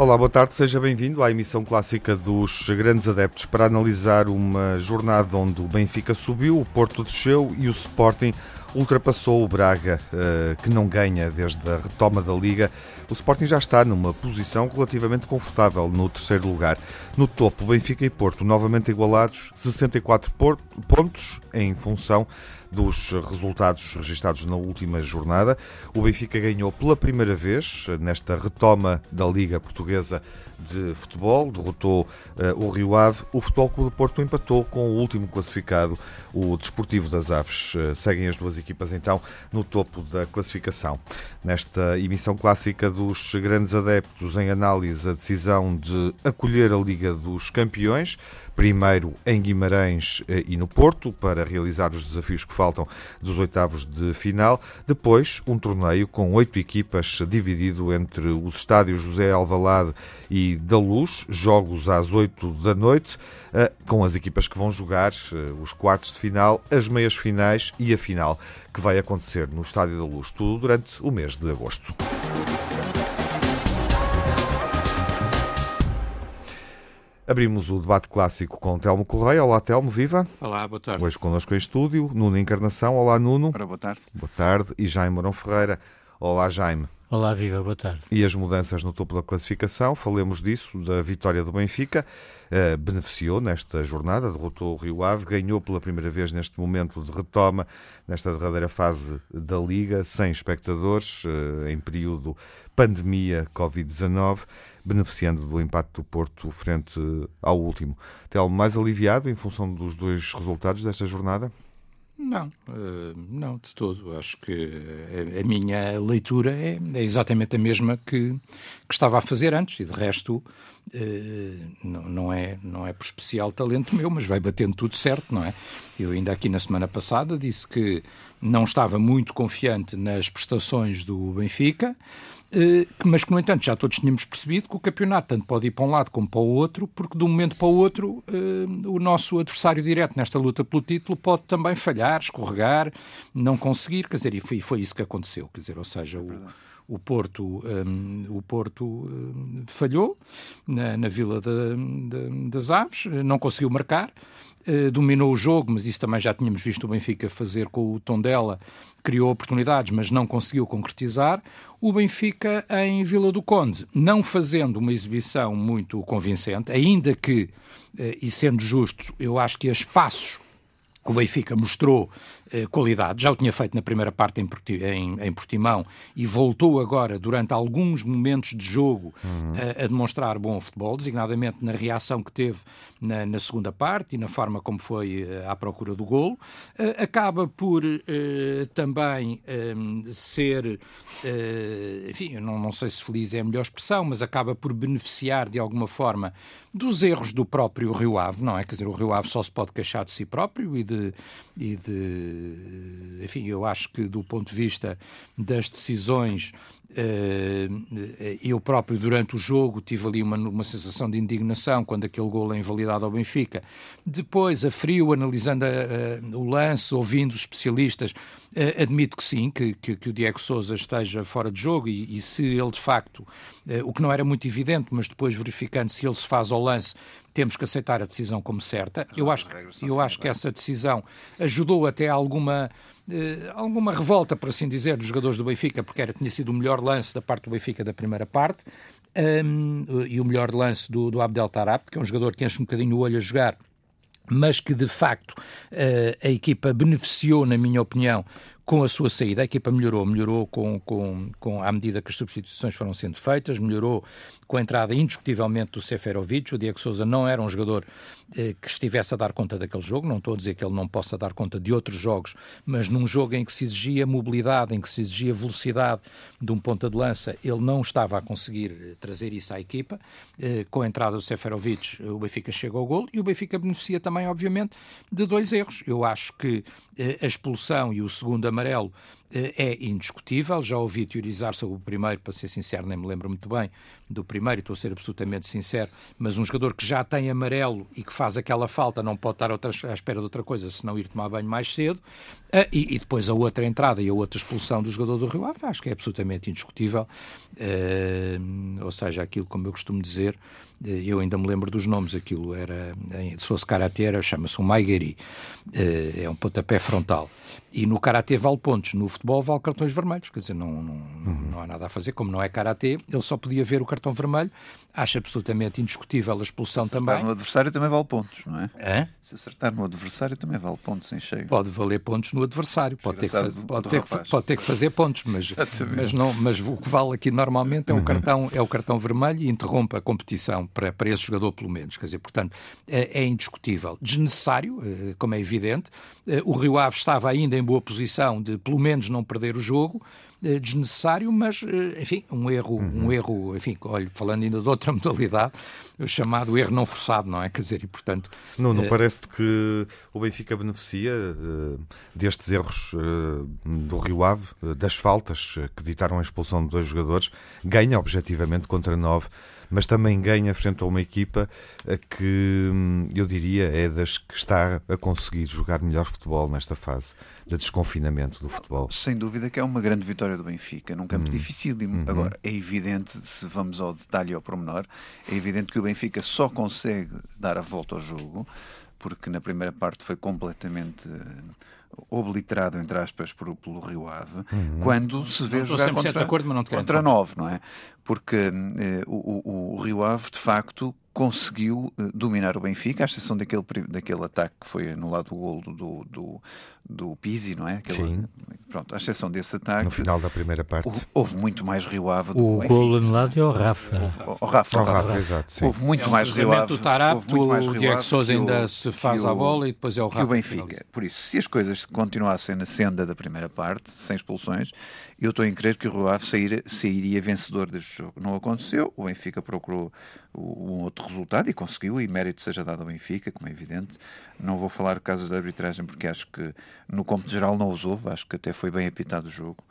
Olá, boa tarde, seja bem-vindo à emissão clássica dos Grandes Adeptos para analisar uma jornada onde o Benfica subiu, o Porto desceu e o Sporting ultrapassou o Braga, eh, que não ganha desde a retoma da Liga. O Sporting já está numa posição relativamente confortável no terceiro lugar. No topo, Benfica e Porto novamente igualados, 64 pontos em função dos resultados registados na última jornada. O Benfica ganhou pela primeira vez nesta retoma da Liga Portuguesa de Futebol, derrotou uh, o Rio Ave. O Futebol Clube do Porto empatou com o último classificado, o Desportivo das Aves. Uh, seguem as duas equipas então no topo da classificação. Nesta emissão clássica dos grandes adeptos em análise a decisão de acolher a Liga dos Campeões, primeiro em Guimarães eh, e no Porto, para realizar os desafios que faltam dos oitavos de final. Depois, um torneio com oito equipas dividido entre os estádios José Alvalade e da Luz, jogos às oito da noite, eh, com as equipas que vão jogar eh, os quartos de final, as meias finais e a final, que vai acontecer no Estádio da Luz, tudo durante o mês de agosto. Abrimos o debate clássico com Telmo Correia. Olá, Telmo, viva. Olá, boa tarde. Hoje connosco em estúdio, Nuno Encarnação. Olá, Nuno. Ora, boa tarde. Boa tarde. E Jaime Morão Ferreira. Olá, Jaime. Olá, viva, boa tarde. E as mudanças no topo da classificação, falemos disso, da vitória do Benfica, uh, beneficiou nesta jornada, derrotou o Rio Ave, ganhou pela primeira vez neste momento de retoma, nesta derradeira fase da Liga, sem espectadores, uh, em período pandemia Covid-19, beneficiando do empate do Porto frente ao último. Telmo, mais aliviado em função dos dois resultados desta jornada? Não, uh, não, de todo. Acho que a, minha leitura é, é, exatamente a mesma que, que, estava a fazer antes, e de resto não, não, é, não é por especial talento meu, mas vai batendo tudo certo, não é? Eu ainda aqui na semana passada disse que não estava muito confiante nas prestações do Benfica. Eh, mas que, no entanto, já todos tínhamos percebido que o campeonato tanto pode ir para um lado como para o outro, porque de um momento para o outro eh, o nosso adversário direto nesta luta pelo título pode também falhar, escorregar, não conseguir, quer dizer, e foi, isso que aconteceu, quer dizer, ou seja, o, o Porto, um, o Porto um, falhou na, na Vila de, de, das Aves, não conseguiu marcar, uh, dominou o jogo, mas isso também já tínhamos visto o Benfica fazer com o Tondela, criou oportunidades, mas não conseguiu concretizar. O Benfica em Vila do Conde, não fazendo uma exibição muito convincente, ainda que, uh, e sendo justo, eu acho que a espaços o Benfica mostrou qualidade, já o tinha feito na primeira parte em, Portimão e voltou agora, durante alguns momentos de jogo, uhum. a, a, demonstrar bom futebol, designadamente na reação que teve na, na segunda parte e na forma como foi eh, à procura do golo. Eh, acaba por eh, também ehm, ser, eh, enfim, eu não, não sei se feliz é a melhor expressão, mas acaba por beneficiar de alguma forma dos erros do próprio Rio Ave, não é? Quer dizer, o Rio Ave só se pode queixar de si próprio e de, e de enfim, eu acho que do ponto de vista das decisões eh, eu próprio, durante o jogo, tive ali uma, uma sensação de indignação quando aquele gol é invalidado ao Benfica. Depois, a frio, analisando a, a, o lance, ouvindo os especialistas, admito que sim, que, que, que, o Diego Souza esteja fora de jogo e, e se ele de facto, o que não era muito evidente, mas depois verificando se ele se faz ao lance, temos que aceitar a decisão como certa. Eu acho, eu acho que essa decisão ajudou até alguma eh, alguma revolta, por assim dizer, dos jogadores do Benfica, porque era, tinha sido o melhor lance da parte do Benfica da primeira parte, um, e o melhor lance do, do Abdel Tarap, que é um jogador que enche um bocadinho o olho a jogar, mas que de facto uh, a equipa beneficiou, na minha opinião, com a sua saída, a equipa melhorou, melhorou com, com, com, à medida que as substituições foram sendo feitas, melhorou com a entrada indiscutivelmente do Seferovic. O Diego Souza não era um jogador eh, que estivesse a dar conta daquele jogo, não estou a dizer que ele não possa dar conta de outros jogos, mas num jogo em que se exigia mobilidade, em que se exigia velocidade de um ponta de lança, ele não estava a conseguir eh, trazer isso à equipa. Eh, com a entrada do Seferovic, o Benfica chega ao gol e o Benfica beneficia também, obviamente, de dois erros. Eu acho que eh, a expulsão e o segundo amarelo é indiscutível. Já ouvi teorizar sobre o primeiro, para ser sincero, nem me lembro muito bem do primeiro, estou a ser absolutamente sincero, mas um jogador que já tem amarelo e que faz aquela falta não pode estar à espera de outra coisa, senão ir tomar banho mais cedo. Uh, e, e, depois a outra entrada e a outra expulsão do jogador do Rio Ave, acho que é absolutamente indiscutível. Ou seja, aquilo, como eu costumo dizer, eh, eu ainda me lembro dos nomes, aquilo era, se fosse karatê, chama-se um Maigeri, é um pontapé frontal. E no karatê vale pontos, no futebol vale cartões vermelhos, quer dizer, não, não, uhum. não há nada a fazer, como não é karatê, ele só podia ver o cartão vermelho, acha absolutamente indiscutível a expulsão Se também. no adversário também vale pontos, não é? é? Se acertar no adversário também vale pontos em cheio. Pode valer pontos no adversário, pode ter, que, pode, ter que, pode ter que fazer pontos, mas, mas, não, mas o que vale aqui normalmente é o uhum. cartão, é o cartão vermelho e interrompe a competição para, para esse jogador, pelo menos. Quer dizer, portanto, é, é indiscutível. Desnecessário, eh, como é evidente. Eh, o Rio Ave estava ainda em boa posição de, pelo menos, não perder o jogo. Eh, desnecessário, mas, eh, enfim, um erro, uhum. um erro, enfim, olha, falando ainda de outra modalidade, o chamado erro não forçado, não é? Quer dizer, e portanto... Não, não uh, parece que o Benfica beneficia uh, destes erros uh, do Rio Ave, das faltas que ditaram a expulsão de dois jogadores, ganha objetivamente contra nove mas também ganha frente a uma equipa que hum, eu diria é das que está a conseguir jogar melhor futebol nesta fase de desconfinamento do futebol. Sem dúvida que é uma grande vitória do Benfica, num campo hum. difícil. Uhum. Agora, é evidente, se vamos ao detalhe e ao pormenor, é evidente que o Benfica só consegue dar a volta ao jogo porque na primeira parte foi completamente obliterado, entre aspas, por, pelo Rio Ave, uhum. quando se vê jogar contra, acordo, não contra nove, não é? Porque eh, o, o, o, Rio Ave, de facto, conseguiu eh, dominar o Benfica, à exceção daquele, daquele ataque que foi anulado o golo do, do, do Pizzi, não é? Aquele, Sim. Pronto, à exceção desse ataque. No final da primeira parte. Houve, houve muito mais Rio Ave do O golo anulado é o Rafa. O, o Rafa. O Rafa, exato. Sim. Houve muito é um mais Rio Ave. do Tarapto, o Diego Souza ainda se faz a bola e depois é o Rafa. o Benfica. Por isso, se as coisas continuassem na senda da primeira parte, sem expulsões, eu estou em crer que o Rio Ave sair, sairia vencedor deste jogo. Não aconteceu, o Benfica procurou um outro resultado e conseguiu, e mérito seja dado ao Benfica, como é evidente. Não vou falar casos de arbitragem porque acho que no cômputo geral não os houve, acho que até foi bem apitado o jogo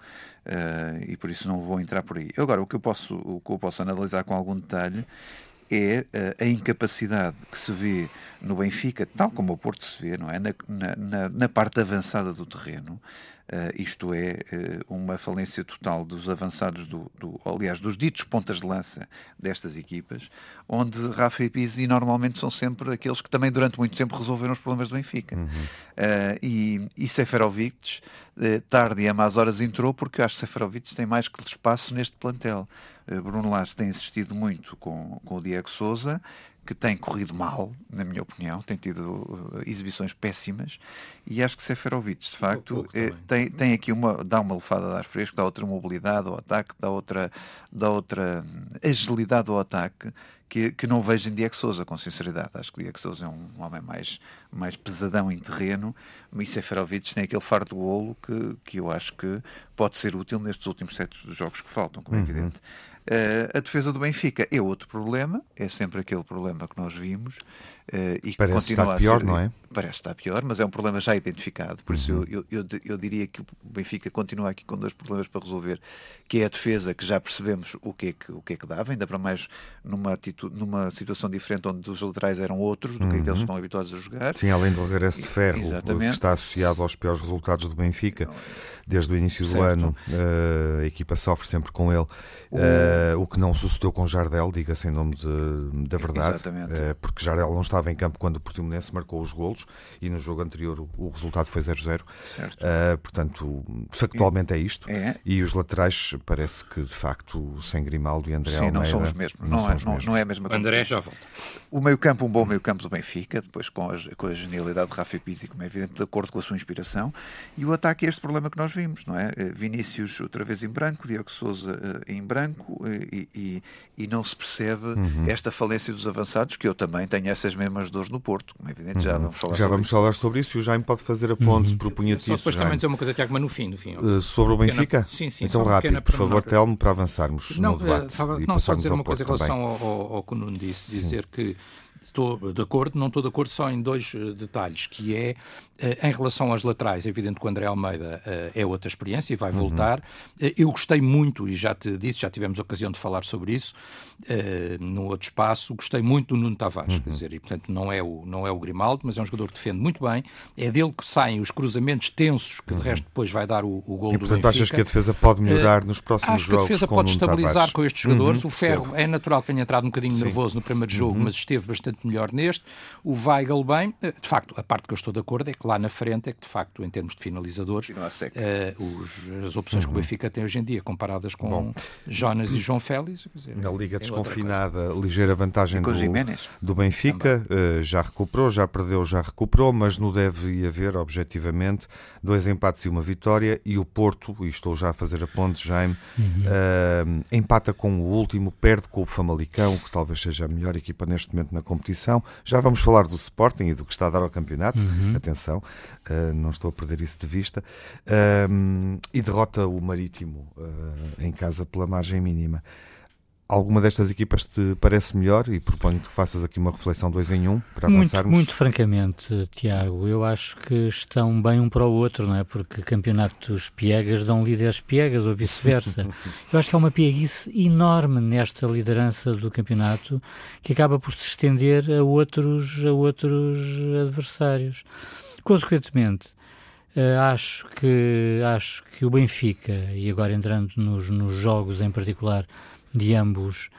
uh, e por isso não vou entrar por aí. Agora, o que eu posso, o que eu posso analisar com algum detalhe é uh, a incapacidade que se vê no Benfica, tal como o Porto se vê, não é? na, na, na parte avançada do terreno, isto é, uh, uma falência total dos avançados, do, do, aliás, dos ditos pontas de lança destas equipas, onde Rafa e Pizzi normalmente são sempre aqueles que também durante muito tempo resolveram os problemas do Benfica. Uhum. Uh, e, e Seferovic, tarde e a más horas entrou, porque eu acho que Seferovic tem mais que espaço neste plantel. Bruno Lage tem insistido muito com, com o Diego Souza que tem corrido mal, na minha opinião, tem tido uh, exibições péssimas, e acho que Seferovic, de facto, é, tem, tem aqui uma, dá uma lefada de ar fresco, dá outra mobilidade ao ataque, dá outra, dá outra agilidade ao ataque, que, que não vejo em Diego Souza, com sinceridade. Acho que Diego Souza é um homem mais, mais pesadão em terreno, e Seferovic tem aquele faro de golo que, que eu acho que pode ser útil nestes últimos sete jogos que faltam, como é uhum. evidente. Uh, a defesa do Benfica. É outro problema, é sempre aquele problema que nós vimos uh, e que Parece continua estar pior, ser, não é? Parece estar pior, mas é um problema já identificado. Por uhum. isso eu, eu, eu, diria que o Benfica continua aqui com dois problemas para resolver, que é a defesa, que já percebemos o que é que, o que, é que dava, ainda para mais numa, atitude, numa situação diferente onde os laterais eram outros do que uhum. que estão habituados a jogar. Sim, além do regresso de ferro, que está associado aos piores resultados do Benfica desde o início certo. do ano. Uh, a equipa sofre sempre com ele. Uh, o que não sucedeu com Jardel, diga-se em nome de, da verdade, uh, porque Jardel não estava em campo quando o Portimonense marcou os golos e no jogo anterior o, resultado foi 0-0. Uh, portanto, factualmente é isto. É. E os laterais parece que de facto sem Grimaldo e André Sim, Almeida, não são os mesmos. Não, não, é, os mesmos. não é a mesma coisa. André já volta. O meio-campo, um bom meio-campo do Benfica, depois com a, com a genialidade de Rafa Pizzi, como é evidente, de acordo com a sua inspiração. E o ataque é este problema que nós vimos, não é? Vinícius outra vez em branco, Diogo Souza em branco e, e, e não se percebe uhum. esta falência dos avançados, que eu também tenho essas mesmas dores no Porto, como é evidente, já vamos falar Já sobre vamos isso. falar sobre isso e o Jaime pode fazer a ponte, propunha-te Só isso, depois também dizer uma coisa, Tiago, mas no fim, no fim. Uh, sobre o Pequena- Benfica? sim, sim, Então rápido, por favor. Telmo, para avançarmos Não, no debate eh, estava- e não só passarmos dizer uma coisa em relação ao, ao, ao que o Nuno disse, dizer que estou de acordo, não estou de acordo só em dois eh, detalhes, que é em relação às laterais, é evidente que o André Almeida eh, é outra experiência e vai Uhum. voltar. Eh, Eu gostei muito, e já te disse, já tivemos ocasião de falar sobre isso, eh, no outro espaço, gostei muito do Nuno Tavares, Uhum. quer dizer, e portanto não é, o, não é o Grimaldo, mas é um jogador que defende muito bem, é dele que saem os cruzamentos tensos, que de resto depois vai dar o, o gol Uhum. E do portanto Benfica. achas que a defesa pode melhorar nos próximos Acho que a jogos defesa pode estabilizar Tavares? com estes jogadores. Uhum, o Ferro percebo. é natural que tenha entrado um bocadinho nervoso no primeiro jogo, Uhum. mas esteve bastante melhor neste. O Weigl bem. Eh, De facto, a parte que eu estou de acordo é que lá na frente é que, de facto, em termos de finalizadores, eh, os- as opções Uhum. que o Benfica tem hoje em dia, comparadas com Jonas e João Félix, quer dizer, Na Liga é Desconfinada, ligeira vantagem do, do Benfica, eh, já recuperou, já perdeu, já recuperou, mas não deve haver, objetivamente, dois empates e uma vitória. E o Porto, e estou já a fazer a ponte, Jaime, eh, empata com o último, perde com o Famalicão, que talvez seja a melhor equipa neste momento na competição. Já vamos falar do Sporting e do que está a dar ao campeonato, atenção, eh, não estou a perder isso de vista. E derrota o Marítimo eh, em casa pela margem mínima. Alguma destas equipas te parece melhor e proponho-te que faças aqui uma reflexão dois em um para Muito, avançarmos. muito francamente, Tiago, eu acho que estão bem um para o outro, não é? Porque campeonatos piegas dão líderes piegas ou vice-versa. eu acho que há uma pieguice enorme nesta liderança do campeonato que acaba por se estender a outros, a outros adversários. Consequentemente, eh, acho que acho que o Benfica e agora entrando nos, nos jogos em particular de ambos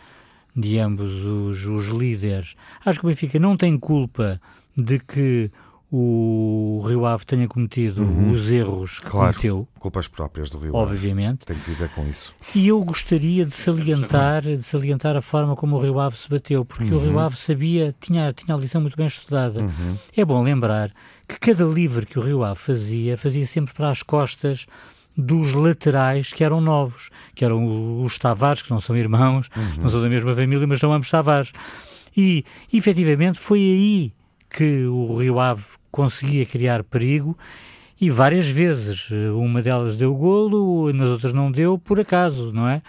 de ambos os, os líderes acho que o Benfica não tem culpa de que o Rio Ave tenha cometido os erros que Uhum. Claro. cometeu Culpas próprias do Rio Ave. obviamente Tem que viver com isso. e eu gostaria de salientar, de salientar a forma como o Rio Ave se bateu, porque o Rio Ave sabia, tinha, tinha a lição muito bem estudada. É bom lembrar que cada livre que o Rio Ave fazia, fazia sempre para as costas dos laterais que eram novos, que eram os Tavares, que não são irmãos, não são da mesma família, mas são ambos Tavares. E, efetivamente, foi aí que o Rio Ave conseguia criar perigo e várias vezes. Uma delas deu golo, nas outras não deu, por acaso, não é?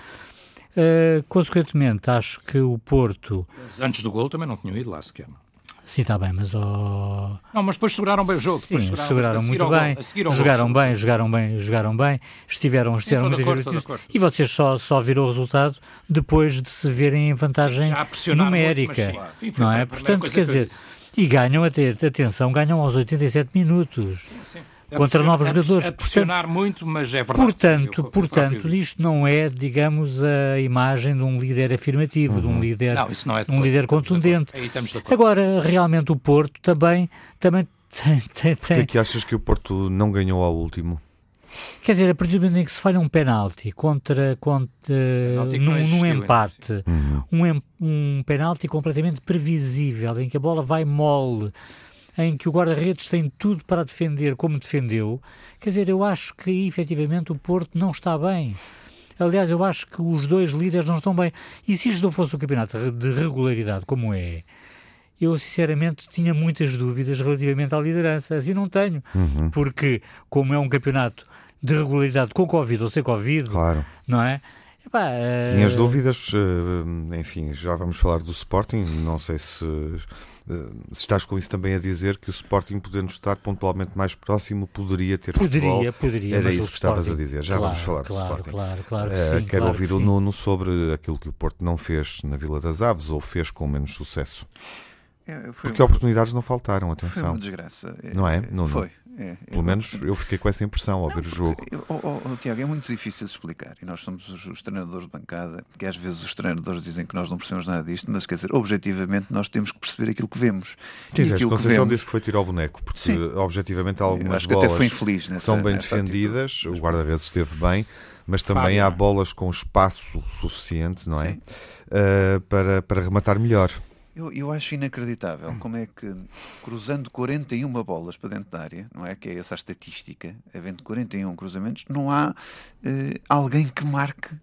Uh, consequentemente, acho que o Porto. Eles Antes do gol também não tinham ido lá sequer. Sim, está bem, mas. Oh... Não, mas depois seguraram bem o jogo. Sim, seguraram seguir muito gol- bem, gol, jogaram sim. bem, jogaram bem, jogaram bem, estiveram, estiveram muito divertidos e vocês só, só viram o resultado depois de se verem em vantagem muito, numérica, mas sim, sim, não é? Portanto, quer que dizer, e ganham, atenção, ganham aos 87 minutos. Sim. Contra novos jogadores, A pressionar muito, mas é verdade. Portanto, Eu- eu portanto, isto não é, digamos, a imagem de um líder afirmativo, de um líder, Não, isso não é de um acordo. líder Estamos de acordo. contundente. Agora, realmente, o Porto também, também tem, tem, Porquê é que achas que o Porto não ganhou ao último? Quer dizer, a partir do momento em que se falha um penalti contra, contra num, num existiu ainda, empate, um, em- um penalti completamente previsível, em que a bola vai mole, em que o guarda-redes tem tudo para defender como defendeu, quer dizer, eu acho que efetivamente o Porto não está bem. Aliás, eu acho que os dois líderes não estão bem. E se isto não fosse um campeonato de regularidade como é, eu sinceramente tinha muitas dúvidas relativamente à liderança. Assim não tenho. Porque, como é um campeonato de regularidade com Covid ou sem Covid, Claro. não é? Epá, eh, Tinhas dúvidas, eh, enfim, já vamos falar do Sporting, não sei se, eh, se estás com isso também a dizer que o Sporting, podendo estar pontualmente mais próximo, poderia ter Poderia, futebol. poderia. Era isso que estavas a dizer, já claro, vamos falar do claro, Sporting. Claro, claro que sim. quero claro ouvir que o. Nuno sobre aquilo que o Porto não fez na Vila das Aves ou fez com menos sucesso. É, foi, Porque oportunidades não faltaram, foi atenção. uma desgraça. Não é, Nuno? Foi. É, Pelo eu- menos eu fiquei com essa impressão ao ver o jogo. Oh, oh, oh, Tiago, é muito difícil de explicar e nós somos os, os treinadores de bancada, que às vezes os treinadores dizem que nós não percebemos nada disto, mas quer dizer, objetivamente nós temos que perceber aquilo que vemos. E que Conceição vemos, disse que foi tirar o boneco, porque Sim. objetivamente há eu algumas acho que até bolas foi infeliz nessa, são bem defendidas, atitude. o guarda-redes esteve bem, mas também Fábio, há não é? bolas com espaço suficiente, não é? Uh, para, para rematar melhor. Eu, eu acho inacreditável como é que, cruzando 41 bolas para dentro da área, não é? Que é essa a estatística, havendo 41 cruzamentos, não há eh, alguém que marque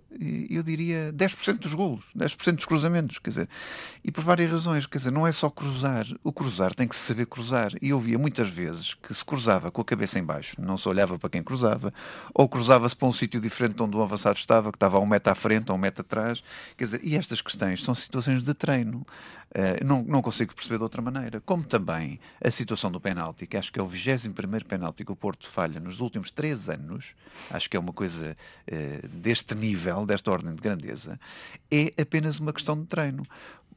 eu diria, 10% dos golos, 10% dos cruzamentos, quer dizer, e por várias razões, quer dizer, não é só cruzar, o cruzar tem que se saber cruzar, e eu via muitas vezes que se cruzava com a cabeça em baixo, não se olhava para quem cruzava, ou cruzava-se para um sítio diferente onde o avançado estava, que estava a um metro à frente ou um metro atrás, quer dizer, e estas questões são situações de treino, Uh, não, não consigo perceber de outra maneira. Como também a situação do penalti, que acho que é o 21 penalti que o Porto falha nos últimos três anos, acho que é uma coisa uh, deste nível, desta ordem de grandeza, é apenas uma questão de treino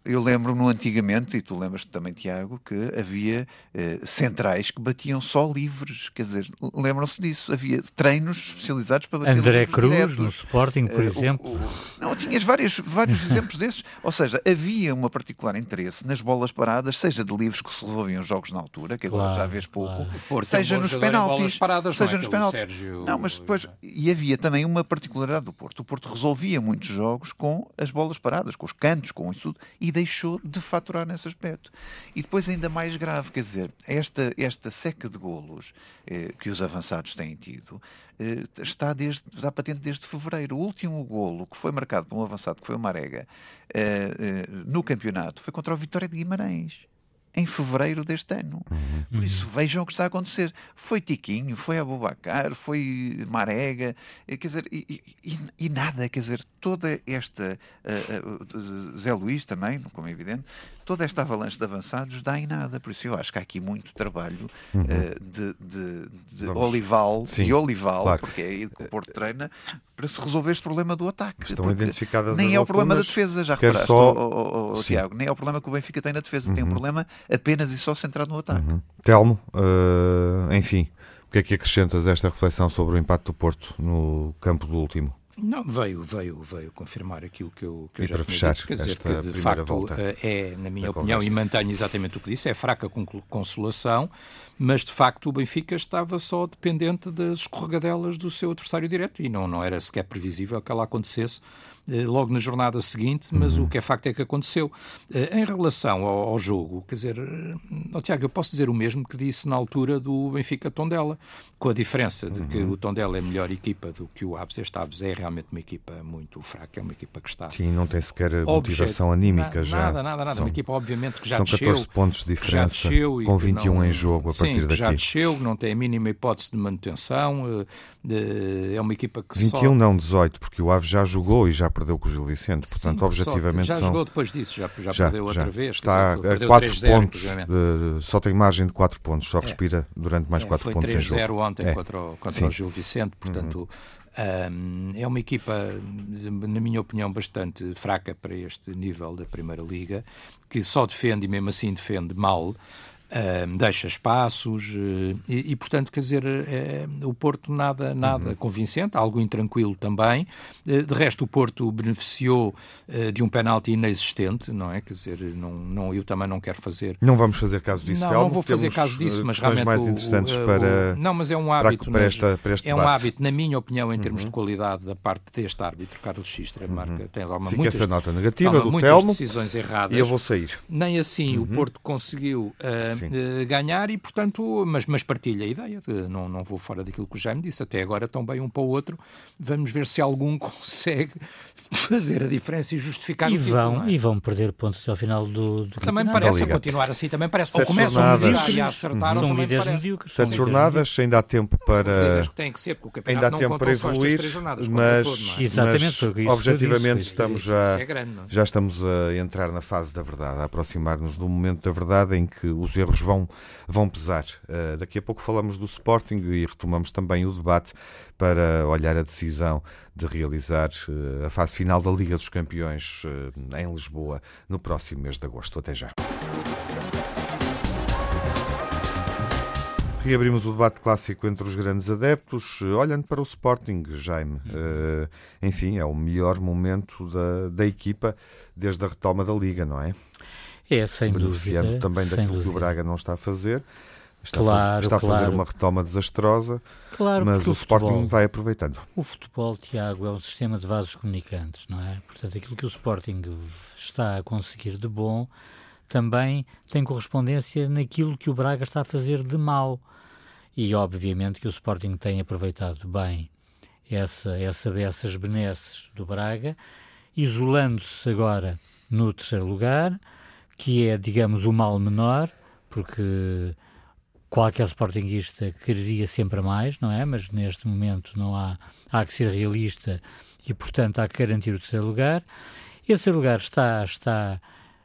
eu lembro-me antigamente, e tu lembras também, Tiago, que havia eh, centrais que batiam só livres. Quer dizer, lembram-se disso? Havia treinos especializados para bater André livres Cruz, diretos. no Sporting, por uh, exemplo. O, o, não, tinhas vários, vários exemplos desses. Ou seja, havia uma particular interesse nas bolas paradas, seja de livros que se resolviam jogos na altura, que agora claro, já vês pouco, claro. seja nos penaltis. Paradas, seja não é nos penaltis. Sérgio... Não, mas depois. E havia também uma particularidade do Porto. O Porto resolvia muitos jogos com as bolas paradas, com os cantos, com isso tudo, e deixou de faturar nesse aspecto. E depois ainda mais grave, quer dizer, esta, esta seca de golos eh, que os avançados têm tido eh, está, desde, está patente desde fevereiro. O último golo que foi marcado por um avançado, que foi o Marega, eh, eh no campeonato, foi contra o Vitória de Guimarães em fevereiro deste ano. Uhum. Por isso, vejam o que está a acontecer. Foi Tiquinho, foi Abubacar, foi Marega, eh, quer dizer, e, e, e nada, quer dizer, toda esta. Uh, uh, Zé Luís também, como é evidente, toda esta avalanche de avançados dá em nada. Por isso, eu acho que há aqui muito trabalho uhum. uh, de, de, de olival Sim, e olival, claro. porque é aí que o Porto treina, para se resolver este problema do ataque. Estão identificadas Nem é o problema da defesa, já reparaste, só... oh, oh, oh, Tiago, nem é o problema que o Benfica tem na defesa, uhum. tem um uhum. problema apenas e só centrado no ataque. Uhum. Telmo, uh, enfim, o que é que acrescentas a esta reflexão sobre o impacto do Porto no campo do último? Não, veio, veio, veio confirmar aquilo que eu, que eu já para fechar dito. Quer dizer, que de facto volta eh, é, na minha opinião, conversa. e mantenho exatamente o que disse, é fraca consolação, mas de facto o Benfica estava só dependente das escorregadelas do seu adversário direto e não, não era sequer previsível que ela acontecesse eh, logo na jornada seguinte, mas uhum. o que é facto é que aconteceu. Eh, em relação ao, ao jogo, quer dizer, oh, Tiago, eu posso dizer o mesmo que disse na altura do Benfica Tondela, com a diferença de que uhum. o Tondela é melhor equipa do que o Aves. Este Aves é realmente uma equipa muito fraca, é uma equipa que está. Sim, não tem sequer motivação anímica na, já. Nada, nada, nada. São, uma equipa, obviamente, que já são desceu. São 14 pontos de diferença, com 21 não, em jogo a sim, partir daqui. já desceu, não tem a mínima hipótese de manutenção. Eh, é uma equipa que 21 só... não, 18, porque o Aves já jogou e já perdeu com o Gil Vicente portanto, Sim, objetivamente já são... jogou depois disso, já, já, já perdeu outra vez. Está a 4 pontos, uh, só tem margem de 4 pontos, só é. respira durante mais 4 é, pontos em jogo. Foi 3-0 ontem é. contra, o, contra o Gil Vicente, portanto... Uhum. Um, é uma equipa, na minha opinião, bastante fraca para este nível da Primeira Liga, que só defende e mesmo assim defende mal. Uh, deixa espaços uh, e, e, portanto, quer dizer, uh, o Porto nada, nada uhum. convincente, algo intranquilo também. Eh, de resto, o Porto beneficiou de um penalti inexistente, não é? Quer dizer, não, não, eu também não quero fazer. Não vamos fazer caso disso, Não, Telmo, não vou fazer caso disso, mas realmente. mais interessantes o, para. Não, mas é um hábito. Para, para, esta, para este é debate. um hábito, na minha opinião, em termos uhum. de qualidade, da parte deste árbitro, Carlos Xistra, uhum. marca, tem lá uma Fica muitas, essa nota negativa do Telmo. decisões erradas. E eu vou sair. Nem assim o uhum. Porto conseguiu ganhar e, portanto, mas, mas partilha a ideia, de, não, não vou fora daquilo que o Jaime disse, até agora estão bem um para o outro, vamos ver se algum consegue fazer a diferença e justificar e o título. Vão, é? E vão perder pontos até ao final do, do Também me parece, a continuar assim, também parece, Sete ou começam a, a acertar, uhum. ou também medíocres. Sete jornadas, ainda há tempo para... que têm que ser, porque o ainda há tempo para evoluir, jornadas, mas, todo, é? Exatamente, mas objetivamente estamos já, é grande, é? já estamos a entrar na fase da verdade, a aproximar-nos do momento da verdade em que os erros vão, vão pesar. Uh, daqui a pouco falamos do Sporting e retomamos também o debate para olhar a decisão de realizar uh, a fase final da Liga dos Campeões uh, em Lisboa no próximo mês de agosto. Até já. Reabrimos o debate clássico entre os grandes adeptos, olhando para o Sporting, Jaime. Uh, enfim, é o melhor momento da, da equipa desde a retoma da Liga, não é? É, sem Beneficiando dúvida. também daquilo dúvida. que o Braga não está a fazer. Está, claro, a, fazer, está claro. a fazer uma retoma desastrosa, claro, mas o, o Sporting futebol, vai aproveitando. O futebol, Tiago, é um sistema de vasos comunicantes, não é? Portanto, aquilo que o Sporting está a conseguir de bom também tem correspondência naquilo que o Braga está a fazer de mal. E, obviamente, que o Sporting tem aproveitado bem essa, essa, essas benesses do Braga, isolando-se agora no terceiro lugar, que é, digamos, o mal menor, porque qualquer sportinguista quereria sempre mais, não é? Mas neste momento não há, há que ser realista e, portanto, há que garantir o terceiro lugar. Esse lugar está, está,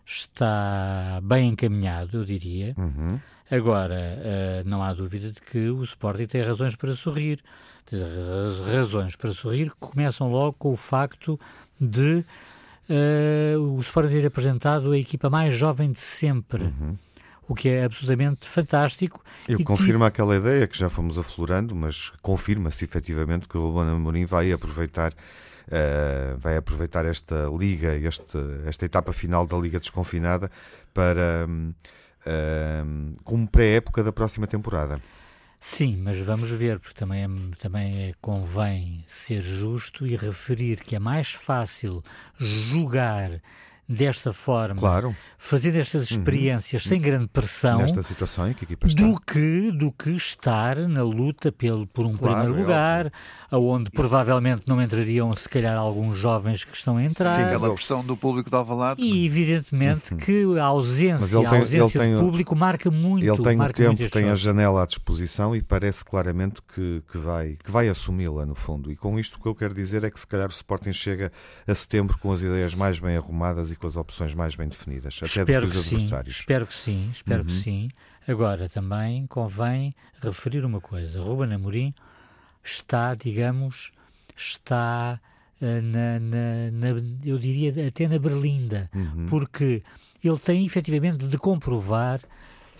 está bem encaminhado, eu diria. Uhum. Agora, uh, não há dúvida de que o Sporting tem razões para sorrir. As razões para sorrir começam logo com o facto de uh, o Sporting ter apresentado a equipa mais jovem de sempre. Uhum. O que é absolutamente fantástico. Eu confirmo que... aquela ideia que já fomos aflorando, mas confirma-se efetivamente que o Ruben Amorim vai aproveitar Uh, vai aproveitar esta liga, este, esta etapa final da Liga Desconfinada para uh, como pré-época da próxima temporada. Sim, mas vamos ver, porque também, é, também é, convém ser justo e referir que é mais fácil julgar desta forma, claro. fazendo estas uhum. experiências uhum. sem grande pressão, nesta situação em que a equipa está. do que do que estar na luta pelo por um claro, primeiro é lugar, aonde provavelmente não entrariam se calhar alguns jovens que estão a entrar. Sim, pela pressão do público de Alvalade. E evidentemente uhum. que a ausência, tem, a ausência de público marca muito. Ele tem o tempo, tem a janela à disposição e parece claramente que, que vai, que vai assumi-la no fundo. E com isto o que eu quero dizer é que se calhar o Sporting chega a setembro com as ideias mais bem arrumadas e com as opções mais bem definidas, até espero do que os adversários. Sim, espero que sim, espero uhum. que sim. Agora, também convém referir uma coisa. Ruben Amorim está, digamos, está uh, na, na, na, eu diria até na berlinda, uhum. porque ele tem efetivamente de comprovar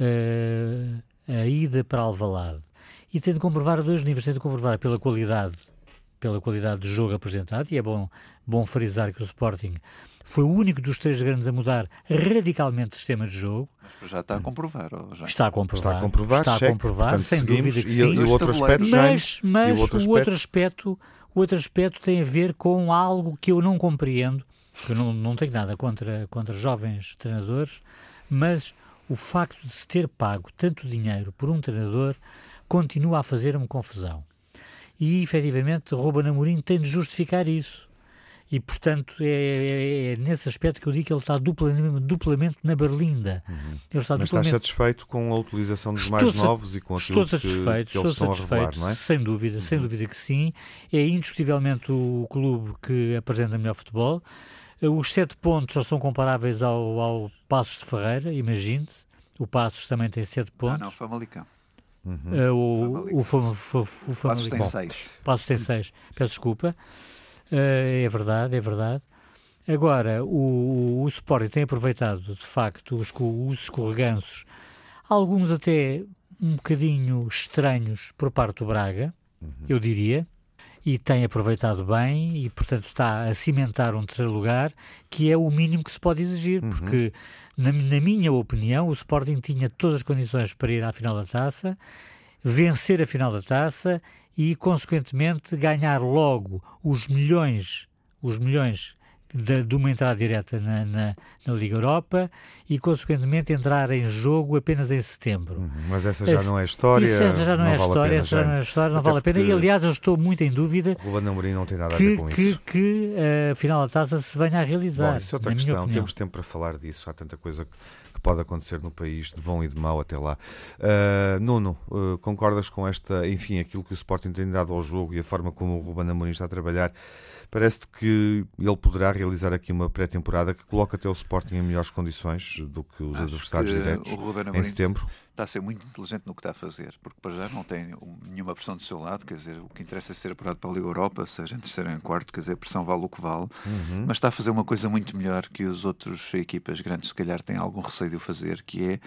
uh, a ida para Alvalade. E tem de comprovar a dois níveis, tem de comprovar pela qualidade, pela qualidade do jogo apresentado, e é bom, bom frisar que o Sporting foi o único dos três grandes a mudar radicalmente o sistema de jogo. Mas já está a comprovar. Já? Está a comprovar. Está a comprovar, está cheque, a comprovar portanto, sem seguimos, dúvida que e, sim. E o outro aspecto, mas, mas o outro aspecto... o outro aspecto, o outro aspecto tem a ver com algo que eu não compreendo, que eu não, não tenho nada contra, contra jovens treinadores, mas o facto de se ter pago tanto dinheiro por um treinador continua a fazer-me confusão. E, efetivamente, Ruben Amorim tem de justificar isso e, portanto, é, é, é, nesse aspecto que eu digo que ele está duplamente, duplamente na berlinda. Uhum. Ele está Mas duplamente... estás satisfeito com a utilização dos estou mais novos e com aquilo estou satisfeito, que, que eles estão a revelar, não é? Sem dúvida, sem uhum. dúvida que sim. É indiscutivelmente o clube que apresenta melhor futebol. Os sete pontos já são comparáveis ao, ao Passos de Ferreira, imagine-se. O Passos também tem sete pontos. Ah, não, Famalicão. Uhum. Uh, o, o, o, o, o Passos tem seis. Passos tem seis. Peço desculpa. Uh, é verdade, é verdade. Agora, o, o Sporting tem aproveitado, de facto, os, os escorreganços, alguns até um bocadinho estranhos por parte do Braga, uhum. eu diria, e tem aproveitado bem e, portanto, está a cimentar um terceiro lugar, que é o mínimo que se pode exigir, uhum. porque, na, na minha opinião, o Sporting tinha todas as condições para ir à final da taça, vencer a final da taça e, consequentemente, ganhar logo os milhões, os milhões de, de uma entrada direta na, na, na, Liga Europa e, consequentemente, entrar em jogo apenas em setembro. Uhum, mas essa já não é história. Isso, essa já não, não é vale história, essa já não é história, não vale a pena. E, aliás, eu estou muito em dúvida. O Ruben Amorim não tem nada que, a ver com que, isso. Que, que a final da taça se venha a realizar. Bom, isso é outra questão. Temos tempo para falar disso. Há tanta coisa pode acontecer no país, de bom e de mau até lá. Uh, Nuno, uh, concordas com esta, enfim, aquilo que o Sporting tem dado ao jogo e a forma como o Ruben Amorim está a trabalhar? Parece-te que ele poderá realizar aqui uma pré-temporada que coloca até o Sporting em melhores condições do que os Acho adversários diretos em setembro? Está a ser muito inteligente no que está a fazer, porque para já não tem nenhuma pressão do seu lado, quer dizer, o que interessa é ser apurado para a Liga Europa, seja em terceiro ou em quarto, quer dizer, a pressão vale o que vale, uhum. mas está a fazer uma coisa muito melhor que os outros equipas grandes, se calhar, têm algum receio de o fazer, que é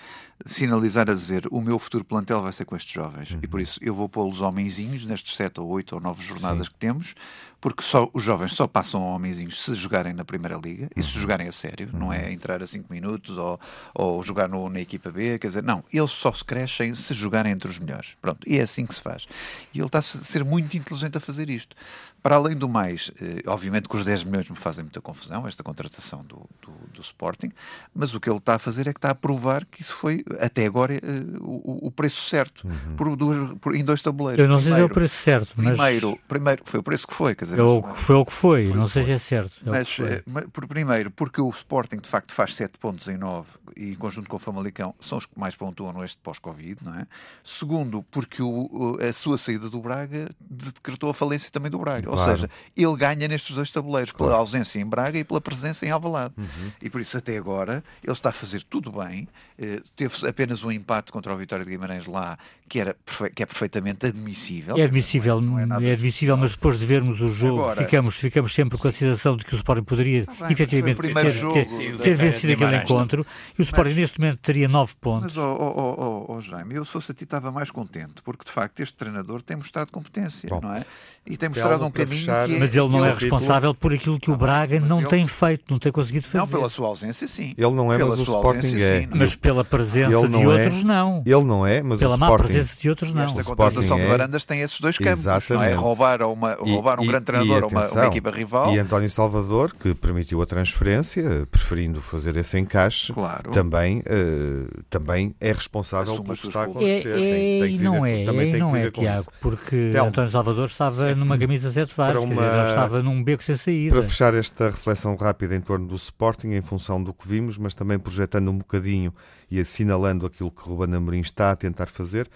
sinalizar a dizer o meu futuro plantel vai ser com estes jovens, uhum. e por isso eu vou pô-los homenzinhos nestes sete ou oito ou nove jornadas Sim. que temos, porque só, os jovens só passam homenzinhos se jogarem na Primeira Liga e se uhum. jogarem a sério, não é uhum. entrar a 5 minutos ou, ou jogar no, na equipa B, quer dizer, não, eles só se crescem se jogarem entre os melhores. Pronto, e é assim que se faz. E ele está a ser muito inteligente a fazer isto. Para além do mais, eh, obviamente que os 10 milhões me fazem muita confusão, esta contratação do, do, do, Sporting, mas o que ele está a fazer é que está a provar que isso foi, até agora, eh, o, o preço certo, uhum. por duas, por, em dois tabuleiros. Eu não sei se é o preço certo, mas... Primeiro, primeiro foi o preço que foi, quer dizer... Eu, mas, foi o que foi, foi não sei foi. se é certo. É mas, mas, por primeiro, porque o Sporting, de facto, faz 7 pontos em 9, e em conjunto com o Famalicão, são os que mais pontuam neste pós-Covid, não é? Segundo, porque o, a sua saída do Braga decretou a falência também do Braga. Claro. Ou seja, ele ganha nestes dois tabuleiros, claro. pela ausência em Braga e pela presença em Alvalade. Uhum. E por isso, até agora, ele está a fazer tudo bem. Uh, teve apenas um empate contra o Vitória de Guimarães lá, que, era, que é perfeitamente admissível. É admissível, não é, não é, é admissível, mas depois de vermos o jogo, agora, ficamos, ficamos sempre com a sensação de que o Sporting poderia ah, bem, efetivamente ter, ter, ter vencido aquele encontro. E o Sporting, mas, neste momento, teria nove pontos. Mas, oh, oh, oh, oh, Jaime, eu se fosse a ti estava mais contente, porque de facto este treinador tem mostrado competência, Bom, não é? E tem mostrado um caminho fechar, que é, Mas ele não é responsável por aquilo que o Braga não ele... tem feito, não tem conseguido fazer. Não, pela sua ausência, sim. Ele não é, pela mas o Sporting ausência, é. Sim, mas pela presença de outros, é. não. Ele não é, mas pela o Sporting... presença de outros, não. Esta contratação é... de Varandas tem esses dois campos, Exatamente. não é? Roubar, uma, roubar um e, grande treinador a uma, uma, equipa rival. E António Salvador, que permitiu a transferência, preferindo fazer esse encaixe, claro. também, uh, também é responsável pelo que está a acontecer. É, é, tem, tem não é, também tem não é, Tiago, porque Telmo. António Salvador estava numa camisa sete varas, uma... dizer, estava num beco sem saída. Para fechar esta reflexão rápida em torno do Sporting, em função do que vimos, mas também projetando um bocadinho e assinalando aquilo que Ruben Amorim está a tentar fazer,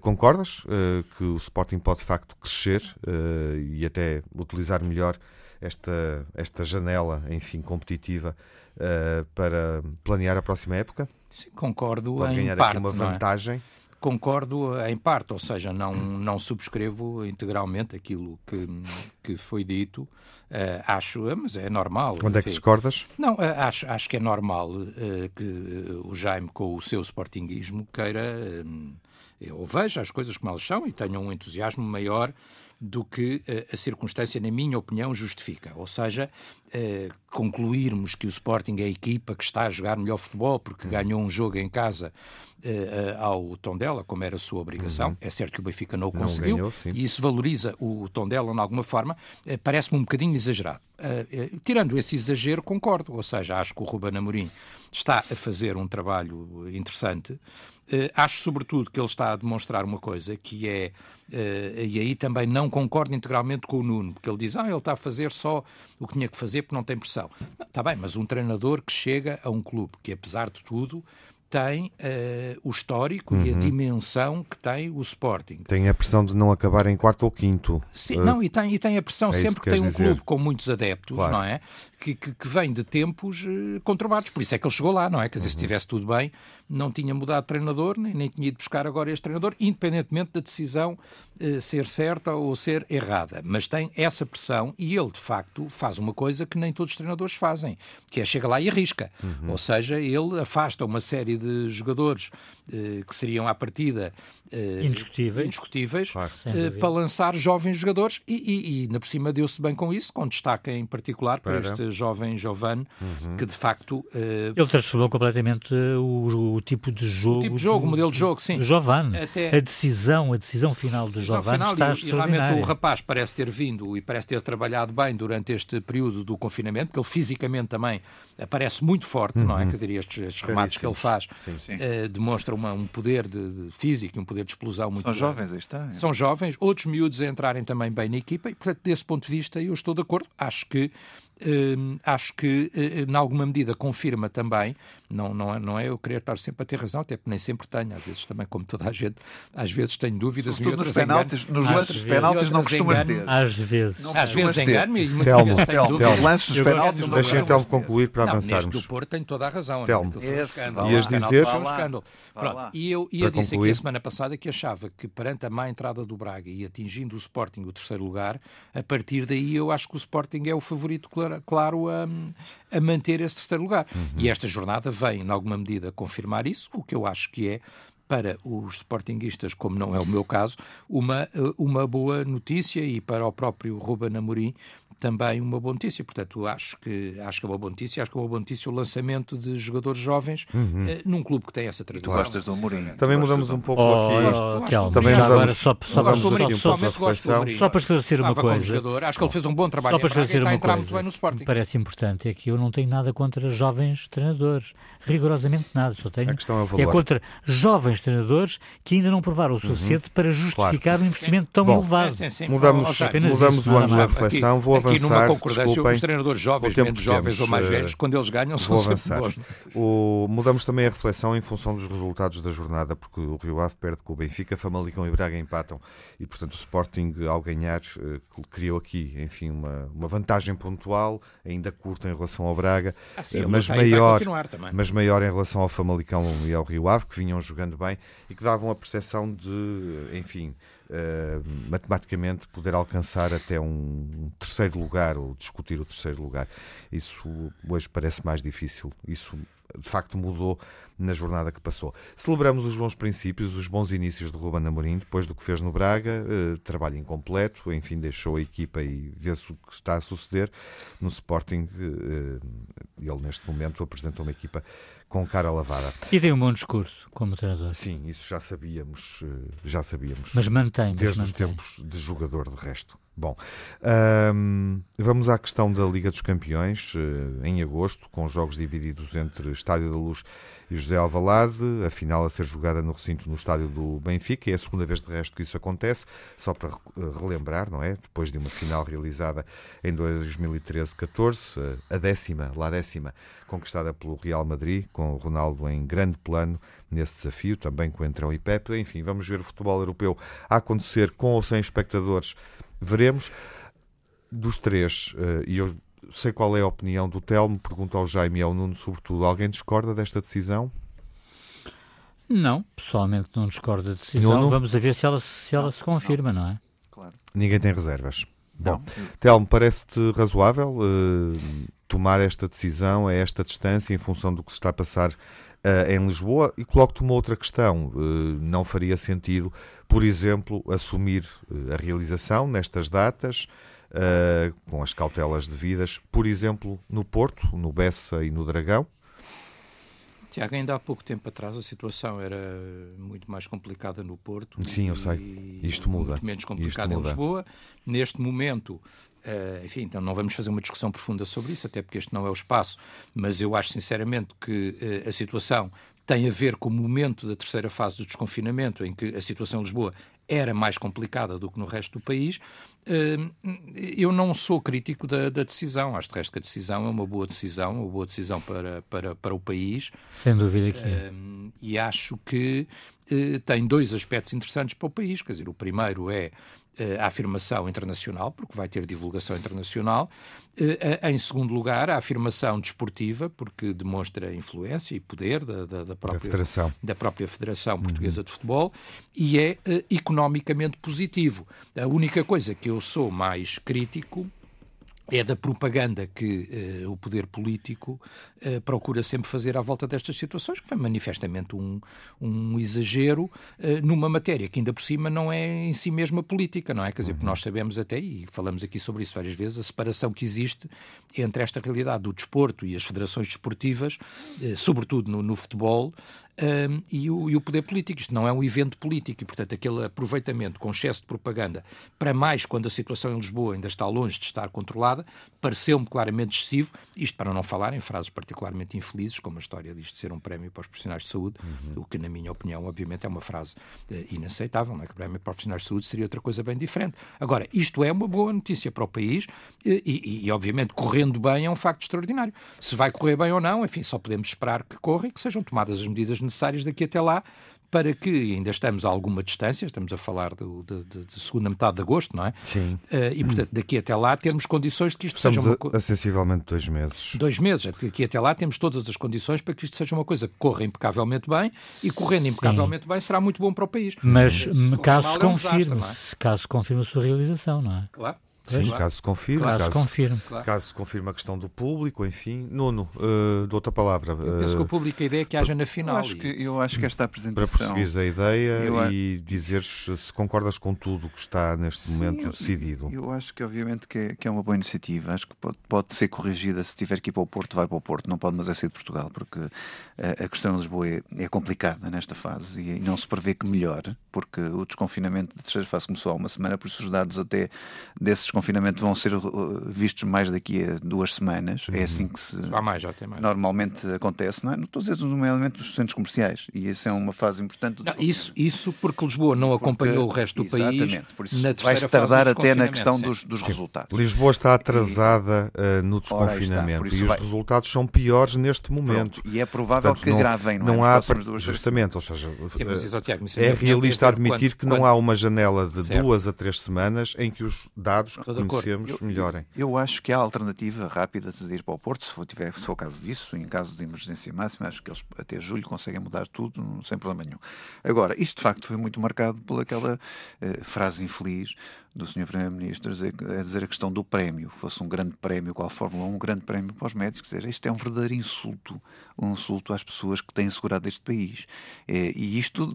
Concordas uh, que o Sporting pode de facto crescer uh, e até utilizar melhor esta, esta janela, enfim, competitiva para planear a próxima época? Sim, concordo pode em ganhar parte, aqui uma é? vantagem? Concordo em parte, ou seja, não, não subscrevo integralmente aquilo que, que foi dito. Uh, acho, mas é normal. Onde é que discordas? Não, uh, acho, acho que é normal uh, que o Jaime, com o seu sportinguismo, queira ou veja as coisas como elas são e tenha um entusiasmo maior do que uh, a circunstância, na minha opinião, justifica. Ou seja, uh, concluirmos que o Sporting é a equipa que está a jogar melhor futebol porque uhum. ganhou um jogo em casa uh, ao Tondela, como era a sua obrigação. Uhum. É certo que o Benfica não o conseguiu não ganhou, e isso valoriza o Tondela de alguma forma. Parece-me um bocadinho exagerado. tirando esse exagero, concordo. Ou seja, acho que o Ruben Amorim está a fazer um trabalho interessante. Uh, acho, sobretudo, que ele está a demonstrar uma coisa que é, uh, e aí também não concordo integralmente com o Nuno, porque ele diz, ah, ele está a fazer só o que tinha que fazer porque não tem pressão. Está bem, mas um treinador que chega a um clube que, apesar de tudo, tem uh, o histórico uhum. e a uhum. dimensão que tem o Sporting. Tem a pressão de não acabar em quarto ou quinto. Sim, uh, não, e tem, e tem a pressão é sempre que, que tem um dizer. clube com muitos adeptos, claro. não é? Que, que, que, vem de tempos uh, conturbados. Por isso é que ele chegou lá, não é? Quer dizer, uhum. se estivesse tudo bem, não tinha mudado de treinador, nem, nem tinha ido buscar agora este treinador, independentemente da decisão uh, ser certa ou ser errada. Mas tem essa pressão e ele, de facto, faz uma coisa que nem todos os treinadores fazem, que é chega lá e arrisca. Uhum. Ou seja, ele afasta uma série de jogadores uh, que seriam à partida uh, indiscutíveis, indiscutíveis claro, uh, para lançar jovens jogadores e, e, e na por cima deu-se bem com isso, com destaque em particular para, para este jovem Giovanni, uhum. que de facto... Ele transformou completamente o, o, tipo de jogo... O tipo de jogo, o modelo de jogo, sim. Giovanni. Até... A decisão, a decisão final de Giovanni está e, e realmente o rapaz parece ter vindo e parece ter trabalhado bem durante este período do confinamento, porque ele fisicamente também aparece muito forte, uhum. não é? Uhum. Quer dizer, estes, estes remates que ele faz sim, sim. Uh, demonstram uma, um poder de, de físico e um poder de explosão muito São grande. jovens, aí está. É. São jovens, outros miúdos a entrarem também bem na equipa e, portanto, desse ponto de vista, eu estou de acordo. Acho que acho que, uh, em alguma medida, confirma também, não, não, é, não é eu querer estar sempre a ter razão, até porque nem sempre tenho, às vezes também, como toda a gente, às vezes tenho dúvidas. e nos penaltis, nos lances de penaltis não costumas ter. Às vezes. Não às vezes engano-me e muitas Telmo, vezes tenho dúvidas. lances penaltis Deixem o Telmo concluir para não, avançarmos. Neste do Porto tem toda a razão. Telmo, um ias dizer... Foi um escândalo. Pronto, e eu ia dizer aqui a semana passada que achava que perante a má entrada do Braga e atingindo o Sporting o terceiro lugar, a partir daí eu acho que o Sporting é o favorito claro a, a manter esse terceiro lugar. Uhum. E esta jornada vem, em alguma medida, confirmar isso, o que eu acho que é para os sportinguistas, como não é o meu caso, uma, uma boa notícia e para o próprio Ruben Amorim também uma boa notícia. Portanto, acho que, acho que é uma boa notícia. Acho que é uma boa notícia o lançamento de jogadores jovens uhum. uh, num clube que tem essa tradição. gostas do Amorim. Também mudamos um pouco oh, aqui. Oh, também mudamos, agora só, só, aqui um pouco a reflexão. Só para esclarecer uma coisa. Jogador. Acho que ele fez um bom trabalho. Só para esclarecer uma coisa. Muito bem no Sporting. Que me parece importante é que eu não tenho nada contra jovens treinadores. Rigorosamente nada. Só tenho a questão é, é contra jovens treinadores que ainda não provaram o suficiente uhum. para justificar claro. um investimento tão Bom, elevado. Sim, sim, sim. Mudamos, mudamos o ângulo da reflexão. Vou avançar. Aqui numa concordância, os treinadores jovens, menos jovens ou mais velhos, quando eles ganham, são bons. O, mudamos também a reflexão em função dos resultados da jornada, porque o Rio Ave perde com o Benfica, Famalicão e Braga empatam. E, portanto, o Sporting, ao ganhar, eh, criou aqui, enfim, uma, uma vantagem pontual, ainda curta em relação ao Braga, ah, sim, mas, maior, mas maior em relação ao Famalicão e ao Rio Ave, que vinham jogando bem e que davam a percepção de, enfim, uh, matematicamente poder alcançar até um terceiro lugar ou discutir o terceiro lugar. Isso hoje parece mais difícil. Isso de facto mudou na jornada que passou. Celebramos os bons princípios, os bons inícios de Ruben Amorim, depois do que fez no Braga, eh, trabalho incompleto, enfim, deixou a equipa e vê-se o que está a suceder. No Sporting, eh, ele neste momento apresenta uma equipa com cara lavada. E tem um bom discurso como treinador. Sim, isso já sabíamos, eh, já sabíamos. Mas mantém. Desde mas mantém. os tempos de jogador de resto. Bom, um, vamos à questão da Liga dos Campeões, uh, em agosto, com jogos divididos entre Estádio da Luz e José Alvalade, a final a ser jogada no recinto no Estádio do Benfica, é a segunda vez de resto que isso acontece, só para relembrar, não é? Depois de uma final realizada em 2013-14, uh, a décima, lá décima, conquistada pelo Real Madrid, com o Ronaldo em grande plano nesse desafio, também com o Entrão e Pepe. Enfim, vamos ver o futebol europeu a acontecer com ou sem espectadores Veremos. Dos três, uh, e eu sei qual é a opinião do Telmo, pergunto ao Jaime e ao Nuno, sobretudo, alguém discorda desta decisão? Não, pessoalmente não discordo da decisão. Nuno? Vamos a ver se ela, se, ela não, se confirma, não. não, é? Claro. Ninguém tem reservas. Bom. Telmo, parece-te razoável uh, tomar esta decisão a esta distância em função do que se está a passar uh, em Lisboa e coloco-te uma outra questão. Uh, não faria sentido, por exemplo, assumir uh, a realização nestas datas, com as cautelas devidas, por exemplo, no Porto, no Bessa e no Dragão? Tiago, ainda há pouco tempo atrás a situação era muito mais complicada no Porto. Sim, eu sei. Isto muda. Muito menos complicada em Lisboa. Neste momento, uh, enfim, então não vamos fazer uma discussão profunda sobre isso, até porque este não é o espaço, mas eu acho sinceramente que uh, a situação tem a ver com o momento da terceira fase do desconfinamento, em que a situação em Lisboa era mais complicada do que no resto do país. Hum, eu não sou crítico da, da, decisão, acho de resto que a decisão é uma boa decisão, uma boa decisão para, para, para o país. Sem dúvida que é. Hum, e acho que eh, tem dois aspectos interessantes para o país. Quer dizer, o primeiro é eh, a afirmação internacional, porque vai ter divulgação internacional. Eh, em segundo lugar, a afirmação desportiva, porque demonstra influência e poder da, da, da própria, federação. da própria Federação Portuguesa uhum. de Futebol, e é economicamente positivo. A única coisa que eu sou mais crítico é da propaganda que uh, o poder político uh, procura sempre fazer à volta destas situações, que foi manifestamente um, um exagero uh, numa matéria que ainda por cima não é em si mesma política, não é? Quer dizer, uhum. nós sabemos até, e falamos aqui sobre isso várias vezes, a separação que existe entre esta realidade do desporto e as federações desportivas, sobretudo no, no futebol, um, e, o, e, o, poder político. Isto não é um evento político e, portanto, aquele aproveitamento com excesso de propaganda, para mais quando a situação em Lisboa ainda está longe de estar controlada, pareceu-me claramente excessivo. Isto para não falar em frases particularmente infelizes, como a história disto de ser um prémio para os profissionais de saúde, uhum. o que, na minha opinião, obviamente é uma frase uh, inaceitável, não é? que o prémio para os profissionais de saúde seria outra coisa bem diferente. Agora, isto é uma boa notícia para o país e, e, e, obviamente, correndo bem é um facto extraordinário. Se vai correr bem ou não, enfim, só podemos esperar que corra e que sejam tomadas as medidas necessárias daqui até lá para que ainda estamos a alguma distância, estamos a falar do, de, de, de, segunda metade de agosto, não é? Sim. Uh, e, portanto, daqui até lá temos condições de que isto estamos seja uma... a, a sensivelmente dois meses. Dois meses. Daqui até lá temos todas as condições para que isto seja uma coisa que corra impecavelmente bem e correndo impecavelmente Sim. bem será muito bom para o país. Mas se caso, mal, confirme, é um é? caso confirme a sua realização, não é? Claro. Sim, claro. caso se confirme. Caso, caso, confirme. Claro. caso se confirme a questão do público, enfim. Nuno, uh, de outra palavra. Eu penso que o público, a ideia é que haja na final. Eu acho que, eu acho que esta apresentação... Para prosseguires a ideia eu... e dizeres se concordas com tudo o que está neste Sim, momento eu, decidido. Eu acho que, obviamente, que é, que é uma boa iniciativa. Acho que pode, pode, ser corrigida. Se tiver que ir para o Porto, vai para o Porto. Não pode, mas é ser de Portugal, porque a, a questão de Lisboa é, é, complicada nesta fase e, e não se prevê que melhore, porque o desconfinamento da terceira fase começou há uma semana, por isso os dados até desse desconfinamento vão ser uh, vistos mais daqui a duas semanas. É uhum. É assim que se Há mais, já tem mais. normalmente acontece, não é? Não estou a dizer nomeadamente dos centros comerciais, e essa é uma fase importante. Não, isso, isso porque Lisboa não porque, acompanhou o resto do país. Por isso vai tardar até na questão dos, dos resultados. Lisboa está atrasada e, uh, no desconfinamento está, e os vai... resultados são piores neste momento. Pronto, e é provável Portanto, que não, gravem, não, não é? há justamente, ou seja, Sim, mas, Tiago, é, realista admitir quando, que não quando... há uma janela de certo. duas a três semanas em que os dados conhecemos eu, melhorem. Eu acho que há alternativa rápida de ir para o Porto, se for, tiver, se for caso disso, em caso de emergência máxima, acho que eles até julho conseguem mudar tudo sem problema nenhum. Agora, isto de facto foi muito marcado pelaquela uh, frase infeliz do Sr. Primeiro-Ministro a dizer, a questão do prémio, fosse um grande prémio, qual a Fórmula 1, um grande prémio para os médicos, dizer isto é um verdadeiro insulto, um insulto às pessoas que têm segurado este país. É, e isto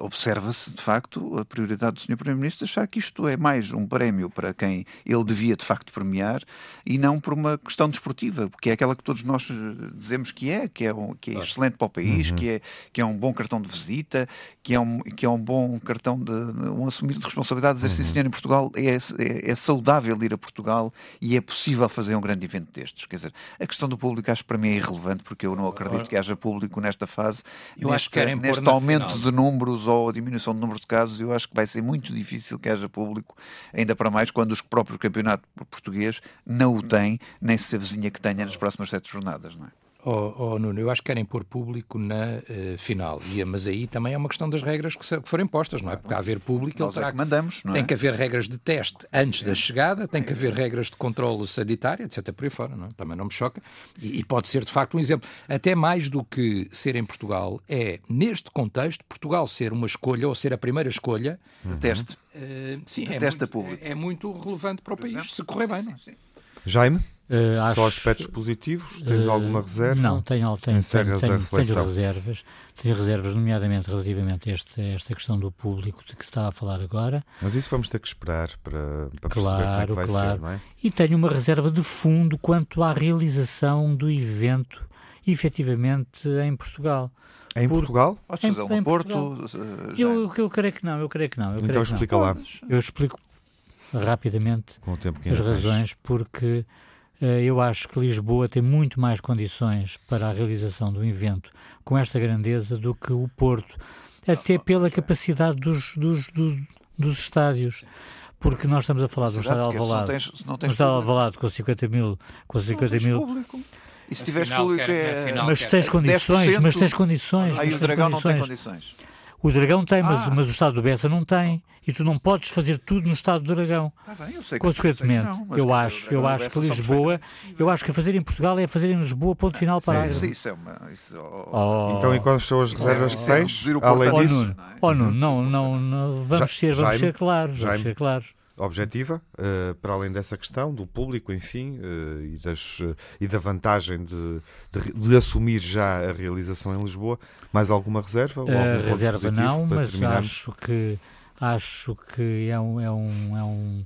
observa-se, de facto, a prioridade do Sr. Primeiro-Ministro achar que isto é mais um prémio para quem ele devia, de facto, premiar e não por uma questão desportiva, porque é aquela que todos nós dizemos que é, que é, um, que é excelente para o país, uhum. que, é, que é um bom cartão de visita, que é um, que é um bom cartão de um assumir de responsabilidade, dizer, uhum. sim, senhor, em Portugal é, é, é, saudável ir a Portugal e é possível fazer um grande evento destes. Quer dizer, a questão do público acho que para mim é irrelevante porque eu não acredito que haja público nesta fase. Eu neste, acho que neste aumento final. de números ou diminuição de número de casos, eu acho que vai ser muito difícil que haja público, ainda para mais quando os próprios campeonatos português não o têm, nem se avizinha que tenha nas próximas sete jornadas, não é? Oh, oh, Nuno, eu acho que querem pôr público na uh, final. E, mas aí também é uma questão das regras que, se, que forem postas, não é? Porque há haver público, Nós ele é terá, é que mandamos, não tem é? que haver regras de teste antes é. da chegada, tem que haver regras de controle sanitário, etc. Por aí fora, não é? Também não me choca. E, e, pode ser, de facto, um exemplo. Até mais do que ser em Portugal, é, neste contexto, Portugal ser uma escolha ou ser a primeira escolha. De teste. Uh, sim, de é, teste muito, público. É, é, muito relevante para o país, exemplo, se correr bem, não é? Sim, sim. Jaime? Uh, acho, Só aspectos positivos? Tens uh, alguma reserva? Não, tenho, tenho, tenho, tenho, tenho, reservas. Tenho reservas, nomeadamente relativamente a este, esta questão do público de que está a falar agora. Mas isso vamos ter que esperar para, para claro, perceber como é que vai claro. ser, não é? E tenho uma reserva de fundo quanto à realização do evento, efetivamente, em Portugal. Em Por... Portugal? Podes fazer em, em Porto? Eh, eu, eu, creio que não, eu creio que não. Eu então explica lá. Eu explico rapidamente as razões, tens. porque eu acho que Lisboa tem muito mais condições para a realização do evento com esta grandeza do que o Porto, até pela capacidade dos, dos, dos, dos estádios porque nós estamos a falar do estádio Alvalade, não tens, não tens estádio Alvalade com 50 mil, com 50 mil. Público. E se tiveres público é... Mas tens condições, mas tens condições. Aí o Dragão não tem condições. O Dragão tem, mas, ah. mas o Estado do Bessa não tem. E tu não podes fazer tudo no Estado do Dragão. Tá bem, eu sei que Consequentemente, não, eu acho, eu acho que Lisboa, eu acho que fazer em Portugal é fazer em Lisboa, ponto final para Isso, isso é uma. Isso, oh, oh, então, e quais são as reservas que tens? Além oh, disso? Oh, Nuno, não, não, não, vamos, Já, ser, vamos ser claros. Vamos ser claros objetiva, uh, para além dessa questão do público, enfim, uh, e, das, uh, e da vantagem de, de, de, assumir já a realização em Lisboa. Mais alguma reserva? Reserva não, mas terminarmos? acho que acho que é um, é um, é um,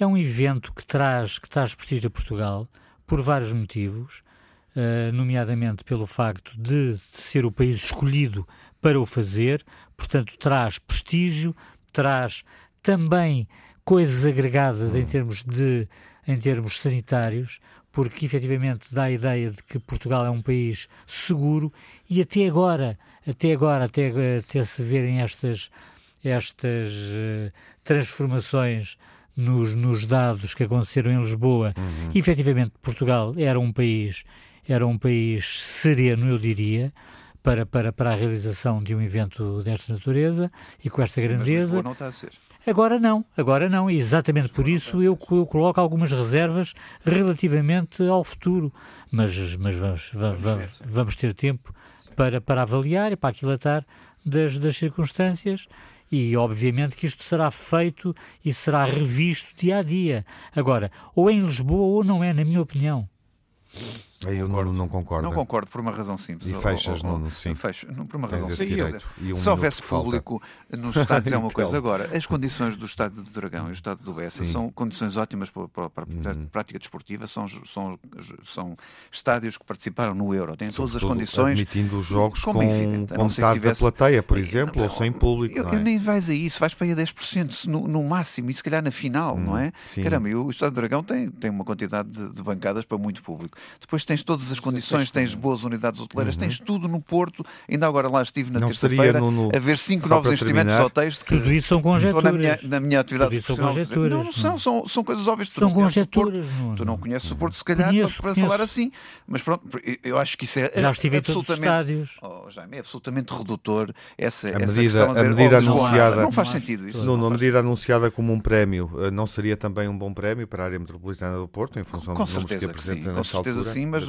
é um evento que traz, que traz prestígio a Portugal por vários motivos, nomeadamente pelo facto de, de ser o país escolhido para o fazer, portanto traz prestígio, traz também coisas agregadas em termos de em termos sanitários, porque efetivamente dá a ideia de que Portugal é um país seguro e até agora, até agora, até, até se verem estas, estas uh, transformações nos, nos dados que aconteceram em Lisboa, uhum. efetivamente Portugal era um país, era um país sereno, eu diria, para, para, para a realização de um evento desta natureza e com esta grandeza. Mas não está a ser. Agora não, agora não, e exatamente por isso eu, eu coloco algumas reservas relativamente ao futuro, mas, mas vamos, vamos, vamos ter tempo para, para avaliar e para aquilatar das, das circunstâncias E obviamente que isto será feito e será revisto dia a dia. Agora, ou é em Lisboa ou não é, na minha opinião. Aí eu não, não concordo. Não concordo por uma razão simples. E fechas, oh, oh, não, sim. Fecho, não, por uma Tens razão simples. Um se houvesse público nos estádios é uma coisa. Agora, as condições do estádio do Dragão e do estádio do Bessa sim. são condições ótimas para, para, para uhum. a prática desportiva. São, são, são estádios que participaram no Euro. Têm todas as condições. Admitindo os jogos com, com metade tivesse... da plateia, por exemplo, ou sem público. Eu, é? eu, nem vais a isso, vais para aí a 10% no, no máximo e se calhar na final, não é? Sim. Caramba, e o estádio do Dragão tem, tem uma quantidade de, de bancadas para muito público. Depois tens todas as condições tens boas unidades hoteleiras, uhum. tens tudo no Porto. Ainda agora lá estive na terça-feira a ver cinco novos investimentos de hotéis. Que tudo isso são conjecturas. Na minha, na minha atividade profissional. Não, não são, são, são coisas óbvias. Tu são conjecturas. Não, tu não conheces o Porto, se calhar, conheço, para, para falar assim. Mas pronto, eu acho que isso é Já estive absolutamente, em todos os estádios. Oh, Jaime, é absolutamente redutor essa, a essa medida, a, a medida oh, anunciada. Não faz sentido isso. Não, a medida anunciada como um prémio eh, não seria também um bom prémio para a área metropolitana do Porto, em função dos números que apresentam nesta altura? Com certeza sim, mas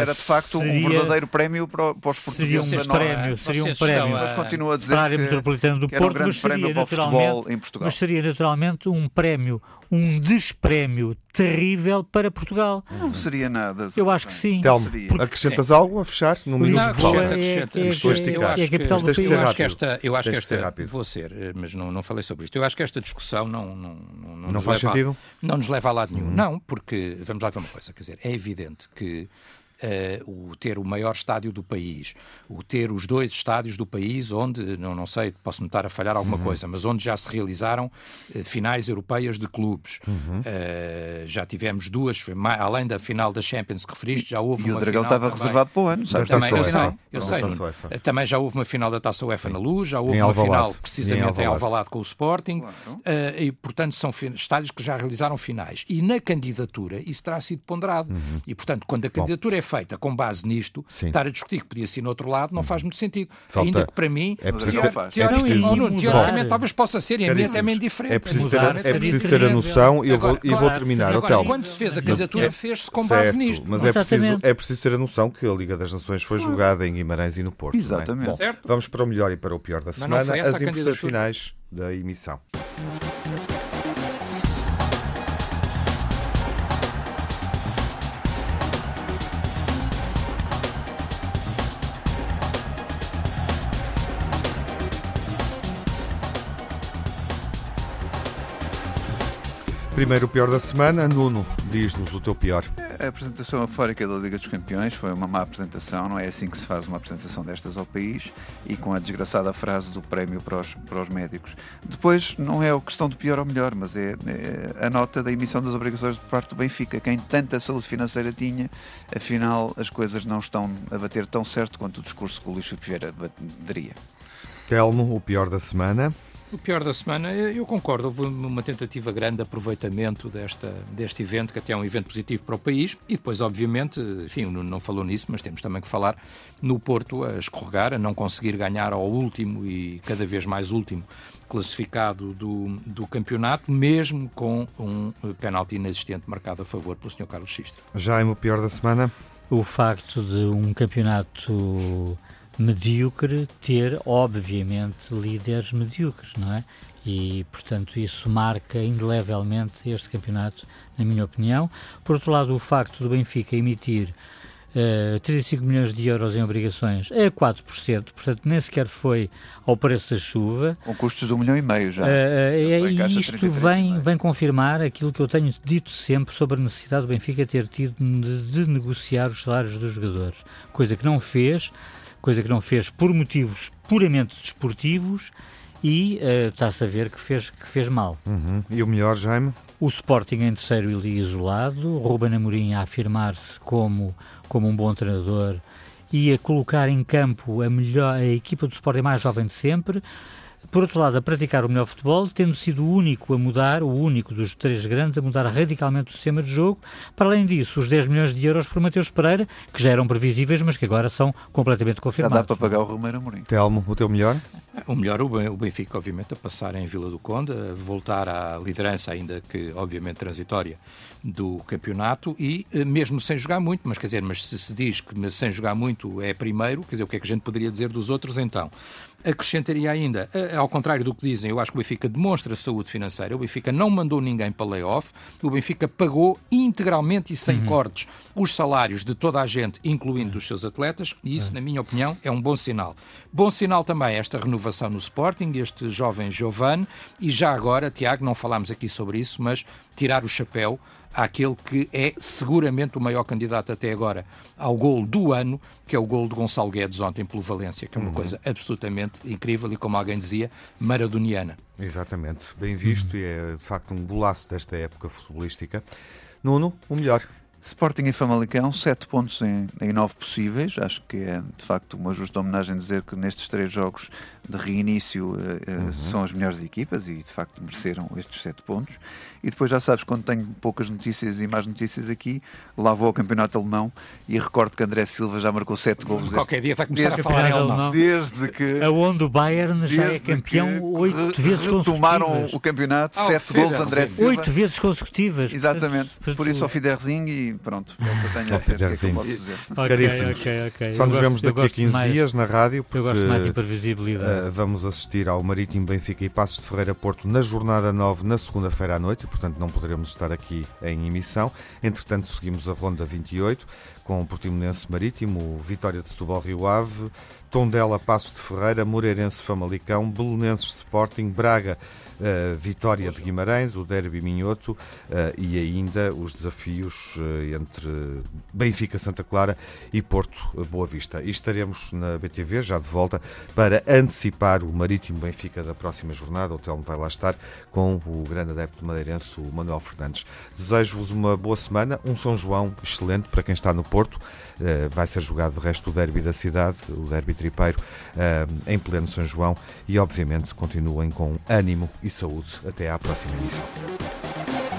era de facto seria, um verdadeiro prémio para, para os portugueses. Seria um prémio, seria um prémio. Mas continua a dizer para a área metropolitana do Porto, um mas seria naturalmente, em Portugal. Mas seria naturalmente um prémio, um desprémio terrível para Portugal. Não seria nada. Eu acho que sim. Telmo, acrescentas algo a fechar no minuto de fala? Acrescenta, é, é, é, a capital do país. Eu acho que esta, eu acho que esta vou ser, mas não, não falei sobre isto. Eu acho que esta discussão não não não, não, não faz sentido. A, não nos leva a lado nenhum. Hum. Não, porque vamos lá ver uma coisa, quer dizer, é evidente que uh, o ter o maior estádio do país, o ter os dois estádios do país onde, não, não sei, posso-me estar a falhar alguma uhum. coisa, mas onde já se realizaram uh, finais europeias de clubes. Uhum. Uh, já tivemos duas, além da final da Champions que referiste, já houve e uma o Dragão estava também, reservado para o ano, sabe? Também, eu sei, eu sei. Também já houve uma final da Taça UEFA na Luz, já houve uma final precisamente em Alvalade, com o Sporting, claro. e portanto são estádios que já realizaram finais. E na candidatura isso terá sido ponderado. Uhum. E portanto, quando a candidatura Bom. é feita com base nisto, Sim. estar a discutir que podia ser no outro lado não faz muito sentido. Falta... Ainda que para mim, é preciso ter, teoricamente, é preciso... teoricamente talvez possa ser, e a é também diferente. É preciso ter, é preciso ter a noção, e eu vou, claro, vou terminar. Agora, quando se fez a candidatura, é, fez-se com base nisto. Mas é preciso, é preciso ter a noção que a Liga das Nações foi julgada em Guimarães e no Porto. Exatamente. Bom, vamos para o melhor e para o pior da semana, as impressões finais da emissão. Primeiro o pior da semana, Nuno, diz-nos o teu pior. A apresentação afórica da Liga dos Campeões foi uma má apresentação, não é assim que se faz uma apresentação destas ao país e com a desgraçada frase do prémio para os, para os médicos. Depois, não é a questão de pior ou melhor, mas é, é a nota da emissão das obrigações por parte do Benfica. Quem tanta saúde financeira tinha, afinal as coisas não estão a bater tão certo quanto o discurso que o Luís Vieira daria. Telmo, o pior da semana. O pior da semana, eu concordo, houve uma tentativa grande de aproveitamento desta, deste evento, que até é um evento positivo para o país, e depois, obviamente, enfim, não falou nisso, mas temos também que falar no Porto a escorregar, a não conseguir ganhar ao último e cada vez mais último classificado do, do campeonato, mesmo com um penalti inexistente marcado a favor pelo Sr. Carlos Xistra. Já é o pior da semana? O facto de um campeonato medíocre ter, obviamente, líderes medíocres, não é? E, portanto, isso marca indelevelmente este campeonato, na minha opinião. Por outro lado, o facto do Benfica emitir uh, eh, 35 milhões de euros em obrigações a 4%, portanto, nem sequer foi ao preço da chuva. Com custos de um milhão e meio já. Uh, e isto vem, vem confirmar aquilo que eu tenho dito sempre sobre a necessidade do Benfica ter tido de, de negociar os salários dos jogadores, coisa que não fez coisa que não fez por motivos puramente desportivos e uh, está-se a ver que fez, que fez mal. Uhum. E o melhor, Jaime? O Sporting em terceiro e isolado, Ruben Amorim a afirmar-se como, como um bom treinador e a colocar em campo a, melhor, a equipa do Sporting mais jovem de sempre, por outro lado, a praticar o melhor futebol, tendo sido o único a mudar, o único dos três grandes a mudar radicalmente o sistema de jogo. Para além disso, os 10 milhões de euros por Mateus Pereira, que já eram previsíveis, mas que agora são completamente confirmados. Já dá para pagar o Romero Amorim. Telmo, o teu melhor? O melhor, o Benfica, obviamente, a passar em Vila do Conde, a voltar à liderança, ainda que, obviamente, transitória, do campeonato e eh, mesmo sem jogar muito, mas quer dizer, mas se se diz que sem jogar muito é primeiro, quer dizer, o que é que a gente poderia dizer dos outros então? Acrescentaria ainda, ao contrário do que dizem, eu acho que o Benfica demonstra saúde financeira. O Benfica não mandou ninguém para layoff. O Benfica pagou integralmente e sem uhum. cortes os salários de toda a gente, incluindo os seus atletas, e isso, na minha opinião, é um bom sinal. Bom sinal também esta renovação no Sporting, este jovem Giovanni, e já agora, Tiago, não falámos aqui sobre isso, mas tirar o chapéu àquele que é seguramente o maior candidato até agora ao gol do ano, que é o gol de Gonçalo Guedes ontem pelo Valência, que é uma uhum. coisa absolutamente incrível e, como alguém dizia, maradoniana. Exatamente, bem visto uhum. e é de facto um golaço desta época futebolística. Nuno, o melhor. Sporting e Famalicão, 7 pontos em, em 9 possíveis. Acho que é de facto uma justa homenagem dizer que nestes três jogos de reinício uh, uhum. são as melhores equipas e de facto mereceram estes 7 pontos. E depois já sabes, quando tenho poucas notícias e mais notícias aqui, lá vou ao campeonato alemão e recordo que André Silva já marcou 7 gols. Qualquer dia vai começar desde, a falar em alemão. Desde que. Aonde o Bayern já é campeão 8 vezes consecutivas. Tomaram o campeonato, 7 oh, gols André Silva. 8 vezes consecutivas. Exatamente. Por isso ao Fiderzinho e pronto. É o que eu tenho a dizer. Que é que eu posso dizer. Okay, Caríssimos. Okay, okay. Só nos gosto, vemos daqui a 15 mais, dias na rádio. Porque, eu gosto mais de imprevisibilidade. Uh, vamos assistir ao Marítimo Benfica e Passos de Ferreira Porto na jornada 9 na segunda-feira à noite portanto não poderemos estar aqui em emissão. Entretanto, seguimos a ronda 28 com o Portimonense Marítimo, Vitória de Setúbal Rio Ave, Tondela Passos de Ferreira, Moreirense Famalicão, Belenenses Sporting, Braga uh, Vitória de Guimarães, o Derby Minhoto uh, e ainda os desafios uh, entre Benfica Santa Clara e Porto Boa Vista. E estaremos na BTV já de volta para antecipar o Marítimo Benfica da próxima jornada. O Telmo vai lá estar com o grande adepto madeirense, o Manuel Fernandes. Desejo-vos uma boa semana, um São João excelente para quem está no Porto. vai ser jogado de resto o derby da cidade, o derby tripeiro, em pleno São João e obviamente continuem com ânimo e saúde. Até à próxima emissão.